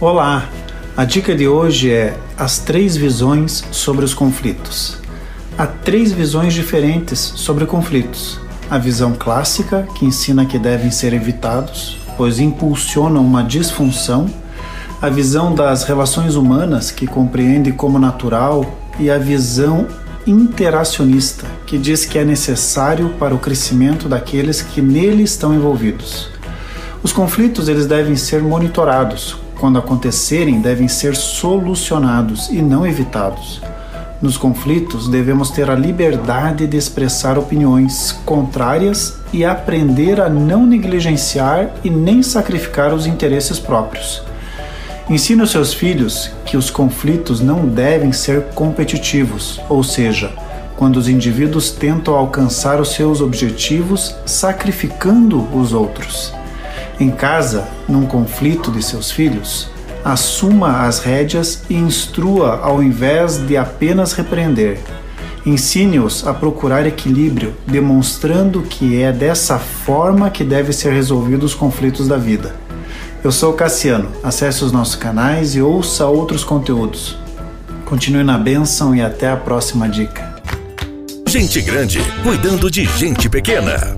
Olá! A dica de hoje é as três visões sobre os conflitos. Há três visões diferentes sobre conflitos. A visão clássica, que ensina que devem ser evitados, pois impulsionam uma disfunção. A visão das relações humanas, que compreende como natural, e a visão interacionista, que diz que é necessário para o crescimento daqueles que nele estão envolvidos. Os conflitos eles devem ser monitorados. Quando acontecerem, devem ser solucionados e não evitados. Nos conflitos, devemos ter a liberdade de expressar opiniões contrárias e aprender a não negligenciar e nem sacrificar os interesses próprios. Ensine aos seus filhos que os conflitos não devem ser competitivos, ou seja, quando os indivíduos tentam alcançar os seus objetivos sacrificando os outros. Em casa, num conflito de seus filhos, assuma as rédeas e instrua ao invés de apenas repreender. Ensine-os a procurar equilíbrio, demonstrando que é dessa forma que devem ser resolvidos os conflitos da vida. Eu sou Cassiano. Acesse os nossos canais e ouça outros conteúdos. Continue na bênção e até a próxima dica. Gente grande cuidando de gente pequena.